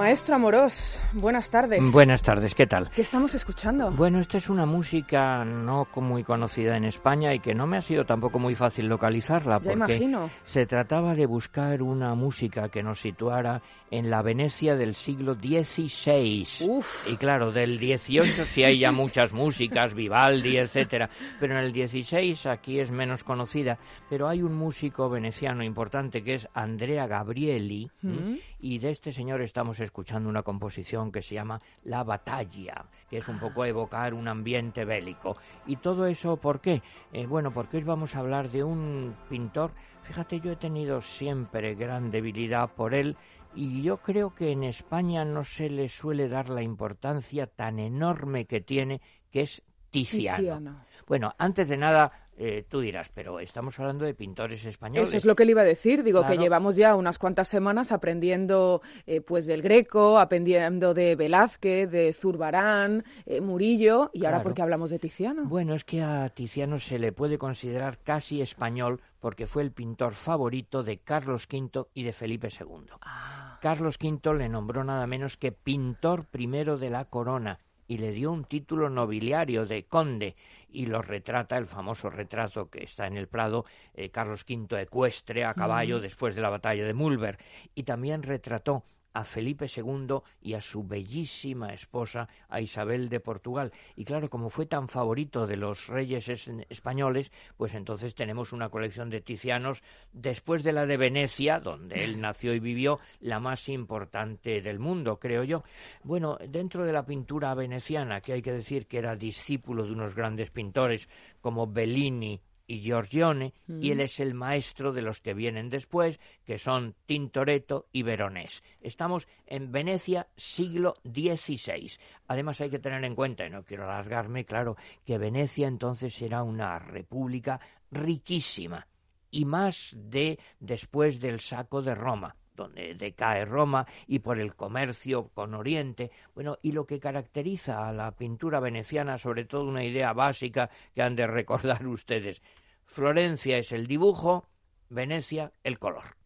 Maestro Amorós, buenas tardes. Buenas tardes, ¿qué tal? ¿Qué estamos escuchando? Bueno, esta es una música no muy conocida en España y que no me ha sido tampoco muy fácil localizarla Ya porque imagino. se trataba de buscar una música que nos situara en la Venecia del siglo XVI. Uf. Y claro, del XVIII sí hay ya muchas músicas, Vivaldi, etcétera, pero en el XVI aquí es menos conocida, pero hay un músico veneciano importante que es Andrea Gabrieli Mm. y de este señor estamos escuchando una composición que se llama La Batalla, que es un poco evocar un ambiente bélico. ¿Y todo eso por qué? Eh, bueno, porque hoy vamos a hablar de un pintor, fíjate, yo he tenido siempre gran debilidad por él y yo creo que en España no se le suele dar la importancia tan enorme que tiene, que es Tiziano. Tiziano. Bueno, antes de nada, eh, tú dirás, pero estamos hablando de pintores españoles. Eso es lo que le iba a decir. Digo que llevamos ya unas cuantas semanas aprendiendo eh, pues del Greco, aprendiendo de Velázquez, de Zurbarán, eh, Murillo y ahora Claro. ¿por qué hablamos de Tiziano? Bueno, es que a Tiziano se le puede considerar casi español porque fue el pintor favorito de Carlos V y de Felipe II. Ah, Carlos V le nombró nada menos que pintor primero de la corona y le dio un título nobiliario de conde y lo retrata el famoso retrato que está en el Prado, eh, Carlos V ecuestre a caballo después de la batalla de Mulver. Y también retrató a Felipe II y a su bellísima esposa, a Isabel de Portugal. Y claro, como fue tan favorito de los reyes es- españoles, pues entonces tenemos una colección de Tizianos después de la de Venecia, donde él nació y vivió, la más importante del mundo, creo yo. Bueno, dentro de la pintura veneciana, que hay que decir que era discípulo de unos grandes pintores como Bellini, y Giorgione, y él es el maestro de los que vienen después, que son Tintoretto y Veronés. Estamos en Venecia, siglo XVI. Además hay que tener en cuenta, y no quiero alargarme, claro, que Venecia entonces era una república riquísima, y más de después del saco de Roma donde decae Roma y por el comercio con Oriente. Bueno, y lo que caracteriza a la pintura veneciana, sobre todo una idea básica que han de recordar ustedes. Florencia es el dibujo, Venecia el color.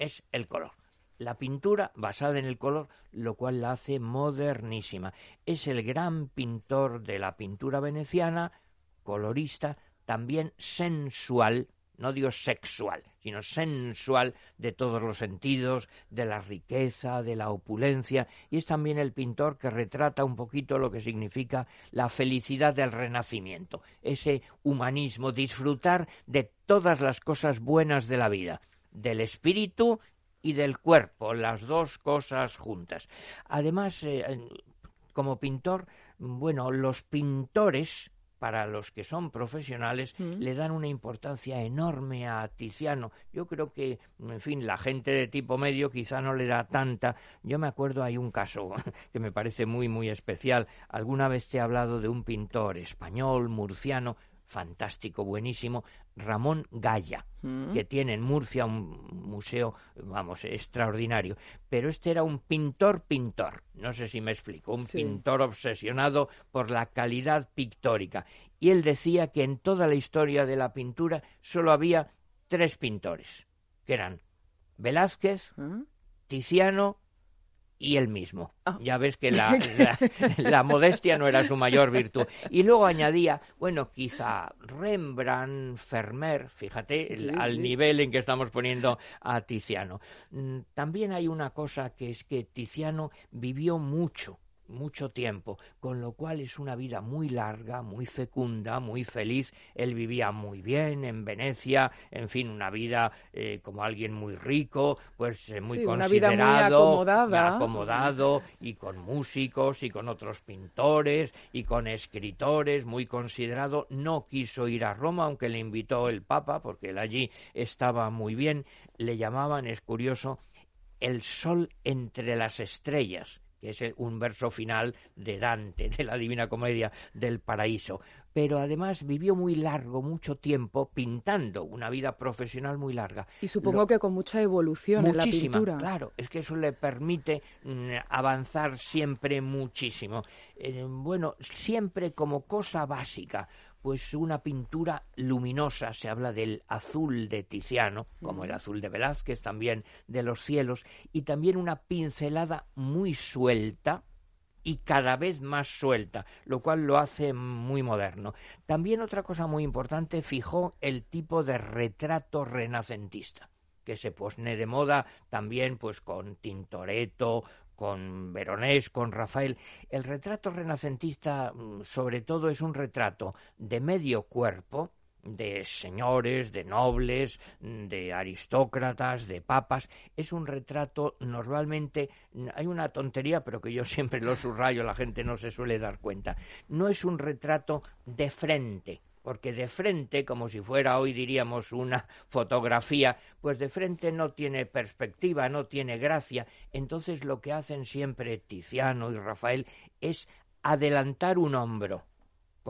Es el color. La pintura basada en el color, lo cual la hace modernísima. Es el gran pintor de la pintura veneciana, colorista, también sensual, no digo sexual, sino sensual de todos los sentidos, de la riqueza, de la opulencia, y es también el pintor que retrata un poquito lo que significa la felicidad del renacimiento, ese humanismo, disfrutar de todas las cosas buenas de la vida, del espíritu y del cuerpo, las dos cosas juntas. Además, eh, como pintor, bueno, los pintores para los que son profesionales, Mm. le dan una importancia enorme a Tiziano. Yo creo que, en fin, la gente de tipo medio quizá no le da tanta. Yo me acuerdo, hay un caso que me parece muy, muy especial. Alguna vez te he hablado de un pintor español, murciano, fantástico, buenísimo, Ramón Gaya, Mm. que tiene en Murcia un museo, vamos, extraordinario. Pero este era un pintor pintor, no sé si me explico, un Sí. pintor obsesionado por la calidad pictórica. Y él decía que en toda la historia de la pintura solo había tres pintores, que eran Velázquez, ¿Ah? Tiziano y él mismo. Ah. Ya ves que la, la- la modestia no era su mayor virtud. Y luego añadía, bueno, quizá Rembrandt, Vermeer, fíjate el- al nivel en que estamos poniendo a Tiziano. Mm, También hay una cosa que es que Tiziano vivió mucho mucho tiempo, con lo cual es una vida muy larga, muy fecunda, muy feliz. Él vivía muy bien en Venecia, en fin, una vida eh, como alguien muy rico, pues eh, muy Sí, una vida muy considerado, acomodada. acomodado, y con músicos y con otros pintores y con escritores, muy considerado. No quiso ir a Roma, aunque le invitó el Papa, porque él allí estaba muy bien. Le llamaban, es curioso, el sol entre las estrellas que es un verso final de Dante, de la Divina Comedia del Paraíso. Pero además vivió muy largo, mucho tiempo, pintando, una vida profesional muy larga. Y supongo Lo- que con mucha evolución en la pintura. claro, es que eso le permite mm, avanzar siempre muchísimo. Eh, bueno, siempre como cosa básica, pues una pintura luminosa, se habla del azul de Tiziano, como el azul de Velázquez, también de los cielos, y también una pincelada muy suelta, y cada vez más suelta, lo cual lo hace muy moderno. También otra cosa muy importante, fijó el tipo de retrato renacentista que se pone de moda también pues con Tintoretto, con Veronés, con Rafael. El retrato renacentista mm, sobre todo es un retrato de medio cuerpo, de señores, de nobles, mm, de aristócratas, de papas. Es un retrato normalmente, mm, hay una tontería, pero que yo siempre lo subrayo, la gente no se suele dar cuenta. No es un retrato de frente, porque de frente, como si fuera hoy diríamos una fotografía, pues de frente no tiene perspectiva, no tiene gracia. Entonces lo que hacen siempre Tiziano y Rafael es adelantar un hombro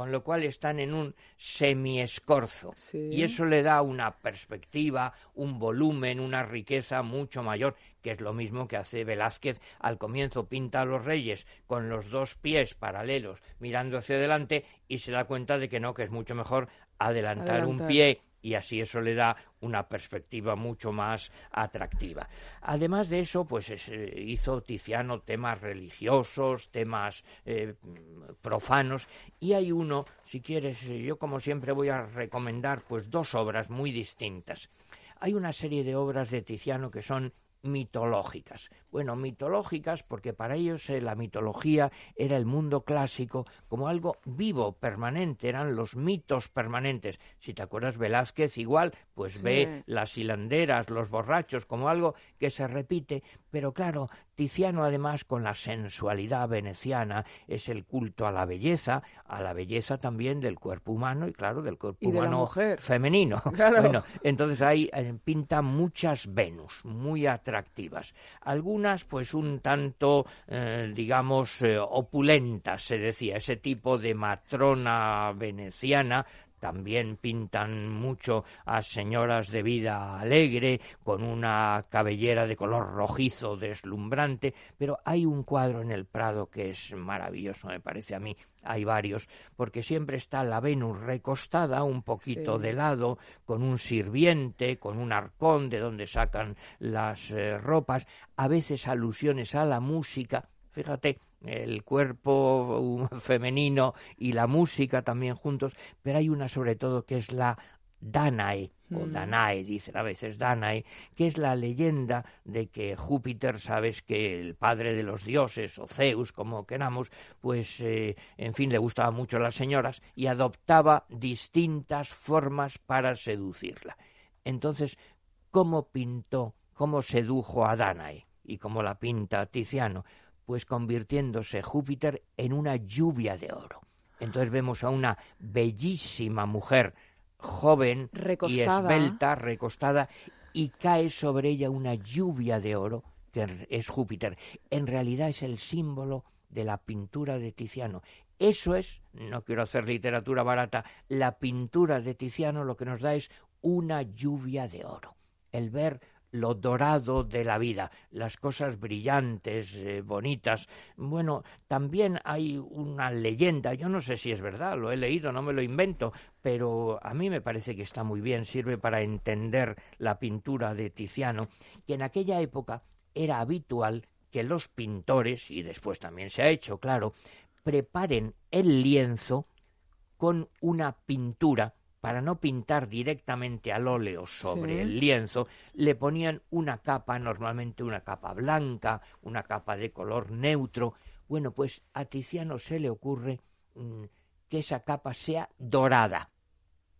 con lo cual están en un semiescorzo. Y eso le da una perspectiva, un volumen, una riqueza mucho mayor, que es lo mismo que hace Velázquez. Al comienzo pinta a los reyes con los dos pies paralelos mirando hacia adelante y se da cuenta de que no, que es mucho mejor adelantar. un pie y así eso le da una perspectiva mucho más atractiva. Además de eso, pues eh, hizo Tiziano temas religiosos, temas eh, profanos y hay uno, si quieres, eh, yo como siempre voy a recomendar pues dos obras muy distintas. Hay una serie de obras de Tiziano que son mitológicas. Bueno, mitológicas porque para ellos eh, la mitología era el mundo clásico como algo vivo, permanente, eran los mitos permanentes. Si te acuerdas Velázquez igual, pues ve las hilanderas, los borrachos como algo que se repite, pero claro, Tiziano además con la sensualidad veneciana es el culto a la belleza, a la belleza también del cuerpo humano y claro, del cuerpo humano femenino. Bueno, entonces ahí eh, pinta muchas Venus, muy atractivas. Algunas pues un tanto, eh, digamos, eh, opulentas, se decía, ese tipo de matrona veneciana también pintan mucho a señoras de vida alegre, con una cabellera de color rojizo deslumbrante, pero hay un cuadro en el Prado que es maravilloso, me parece a mí. Hay varios, porque siempre está la Venus recostada un poquito de lado, con un sirviente, con un arcón de donde sacan las eh, ropas, a veces alusiones a la música. Fíjate, el cuerpo femenino y la música también juntos, pero hay una sobre todo que es la Danae, o mm. Danae, dicen a veces Danae, que es la leyenda de que Júpiter, sabes que el padre de los dioses, o Zeus, como queramos, pues, eh, en fin, le gustaba mucho a las señoras y adoptaba distintas formas para seducirla. Entonces, ¿cómo pintó, cómo sedujo a Danae? Y cómo la pinta Tiziano, pues convirtiéndose Júpiter en una lluvia de oro. Entonces vemos a una bellísima mujer joven y esbelta, recostada, y cae sobre ella una lluvia de oro, que es Júpiter. En realidad es el símbolo de la pintura de Tiziano. Eso es, no quiero hacer literatura barata, la pintura de Tiziano lo que nos da es una lluvia de oro. El ver lo dorado de la vida, las cosas brillantes, eh, bonitas. Bueno, también hay una leyenda, yo no sé si es verdad, lo he leído, no me lo invento, pero a mí me parece que está muy bien, sirve para entender la pintura de Tiziano, que en aquella época era habitual que los pintores, y después también se ha hecho, claro, preparen el lienzo con una pintura para no pintar directamente al óleo sobre el lienzo, le ponían una capa, normalmente una capa blanca, una capa de color neutro. Bueno, pues a Tiziano se le ocurre mm, que esa capa sea dorada.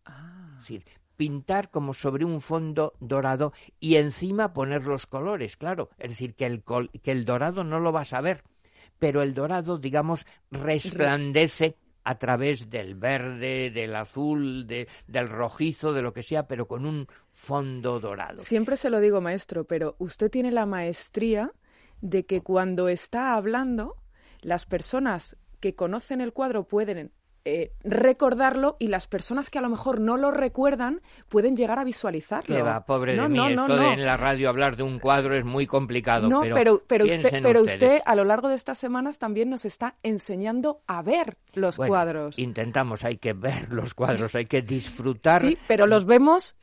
Ah. Es decir, pintar como sobre un fondo dorado y encima poner los colores, claro. Es decir, que el, que el dorado no lo vas a ver, pero el dorado, digamos, resplandece a través del verde, del azul, de, del rojizo, de lo que sea, pero con un fondo dorado. Siempre se lo digo, maestro, pero usted tiene la maestría de que cuando está hablando, las personas que conocen el cuadro pueden eh, recordarlo y las personas que a lo mejor no lo recuerdan pueden llegar a visualizarlo. Que va, pobre de mí, esto de en la radio hablar de un cuadro es muy complicado. No, pero, pero, usted, pero usted a lo largo de estas semanas también nos está enseñando a ver los cuadros. Intentamos, hay que ver los cuadros, hay que disfrutar. Sí, pero los vemos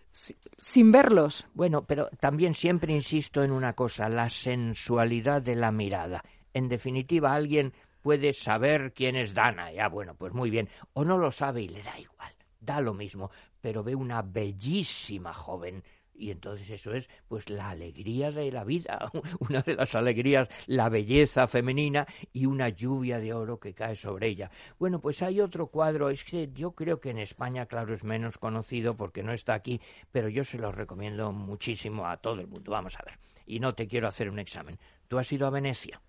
sin verlos. Bueno, pero también siempre insisto en una cosa, la sensualidad de la mirada. En definitiva, alguien puede saber quién es Dana. Ya, bueno, pues muy bien. O no lo sabe y le da igual. Da lo mismo. Pero ve una bellísima joven y entonces eso es pues la alegría de la vida, una de las alegrías, la belleza femenina y una lluvia de oro que cae sobre ella. Bueno, pues hay otro cuadro, es que yo creo que en España, claro, es menos conocido porque no está aquí, pero yo se lo recomiendo muchísimo a todo el mundo. Vamos a ver, y no te quiero hacer un examen. ¿Tú has ido a Venecia?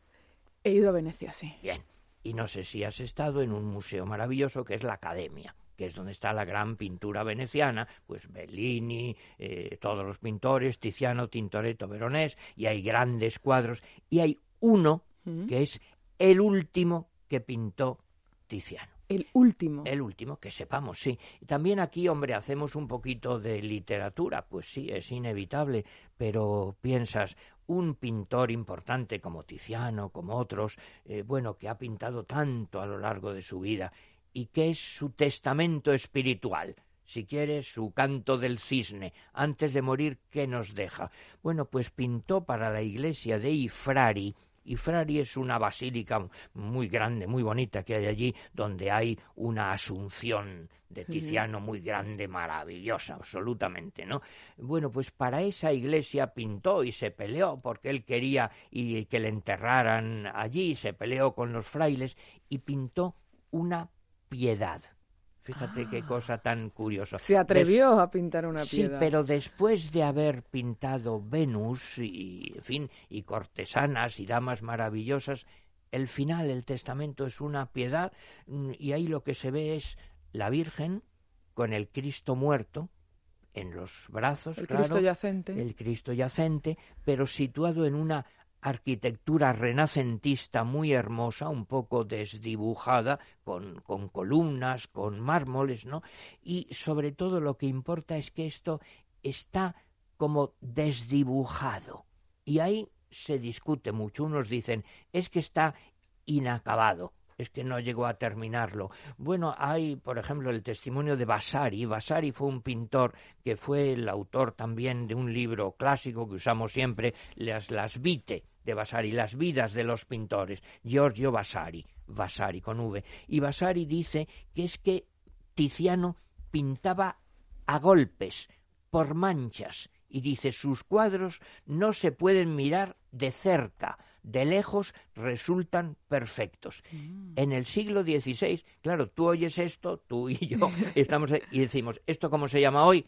He ido a Venecia, sí. Bien. Y no sé si has estado en un museo maravilloso que es la Academia que es donde está la gran pintura veneciana, pues Bellini, eh, todos los pintores, Tiziano, Tintoretto, Veronés, y hay grandes cuadros, y hay uno mm. que es el último que pintó Tiziano. El último. El último, que sepamos, sí. Y también aquí, hombre, hacemos un poquito de literatura, pues sí, es inevitable, pero piensas, un pintor importante como Tiziano, como otros, eh, bueno, que ha pintado tanto a lo largo de su vida, y que es su testamento espiritual, si quiere, su canto del cisne, antes de morir, ¿qué nos deja? Bueno, pues pintó para la iglesia de Ifrari, y Frari es una basílica muy grande, muy bonita que hay allí, donde hay una asunción de Tiziano muy grande, maravillosa, absolutamente, ¿no? Bueno, pues para esa iglesia pintó y se peleó porque él quería y que le enterraran allí, se peleó con los frailes y pintó una piedad. Fíjate qué cosa tan curiosa. Se atrevió a pintar una piedad. Sí, pero después de haber pintado Venus y, en fin, y cortesanas y damas maravillosas, el final, el testamento es una piedad mm, y ahí lo que se ve es la Virgen con el Cristo muerto en los brazos, el Cristo yacente, el Cristo yacente, pero situado en una arquitectura renacentista muy hermosa, un poco desdibujada, con, con, columnas, con mármoles, ¿no? Y sobre todo lo que importa es que esto está como desdibujado. Y ahí se discute mucho. Unos dicen, es que está inacabado es que no llegó a terminarlo. Bueno, hay, por ejemplo, el testimonio de Vasari. Vasari fue un pintor que fue el autor también de un libro clásico que usamos siempre, Las, las Vite de Vasari, Las vidas de los pintores, Giorgio Vasari, Vasari con V. Y Vasari dice que es que Tiziano pintaba a golpes, por manchas, y dice sus cuadros no se pueden mirar de cerca, de lejos resultan perfectos. Mm. En el siglo XVI, claro, tú oyes esto, tú y yo estamos y decimos, ¿esto cómo se llama hoy?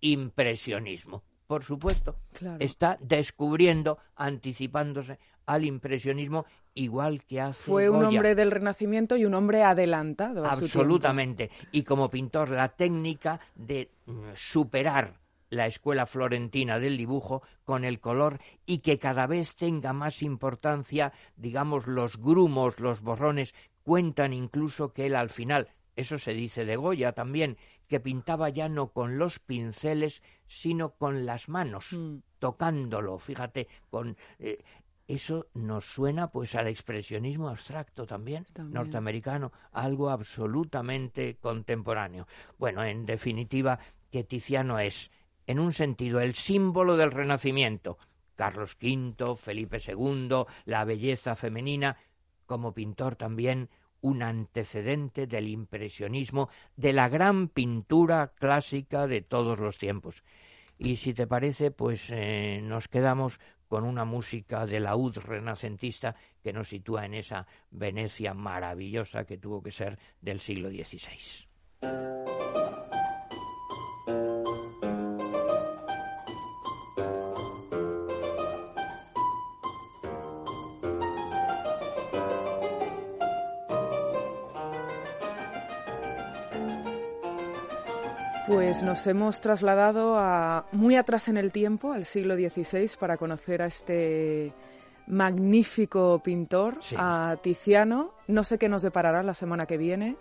Impresionismo. Por supuesto, está descubriendo, anticipándose al impresionismo igual que hace Fue un hombre del Renacimiento y un hombre adelantado. Absolutamente. y como pintor, la técnica de superar la escuela florentina del dibujo con el color y que cada vez tenga más importancia, digamos, los grumos, los borrones, cuentan incluso que él al final, eso se dice de Goya también, que pintaba ya no con los pinceles, sino con las manos, mm. tocándolo, fíjate, con eh, eso nos suena pues al expresionismo abstracto también, norteamericano, algo absolutamente contemporáneo. Bueno, en definitiva, que Tiziano es en un sentido el símbolo del Renacimiento. Carlos V, Felipe II, la belleza femenina, como pintor también un antecedente del impresionismo, de la gran pintura clásica de todos los tiempos. Y si te parece, pues eh, nos quedamos con una música de laúd renacentista que nos sitúa en esa Venecia maravillosa que tuvo que ser del siglo XVI. Nos hemos trasladado a muy atrás en el tiempo, al siglo XVI, para conocer a este magnífico pintor, a Tiziano. No sé qué nos deparará la semana que viene,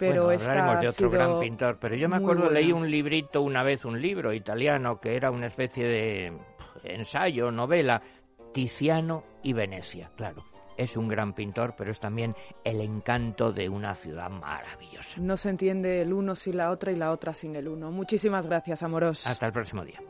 pero bueno, esta de otro gran pintor, pero yo me acuerdo, leí un librito una vez, un libro italiano, que era una especie de ensayo, novela, Tiziano y Venecia, claro. Es un gran pintor, pero es también el encanto de una ciudad maravillosa. No se entiende el uno sin la otra y la otra sin el uno. Muchísimas gracias, Amorós. Hasta el próximo día.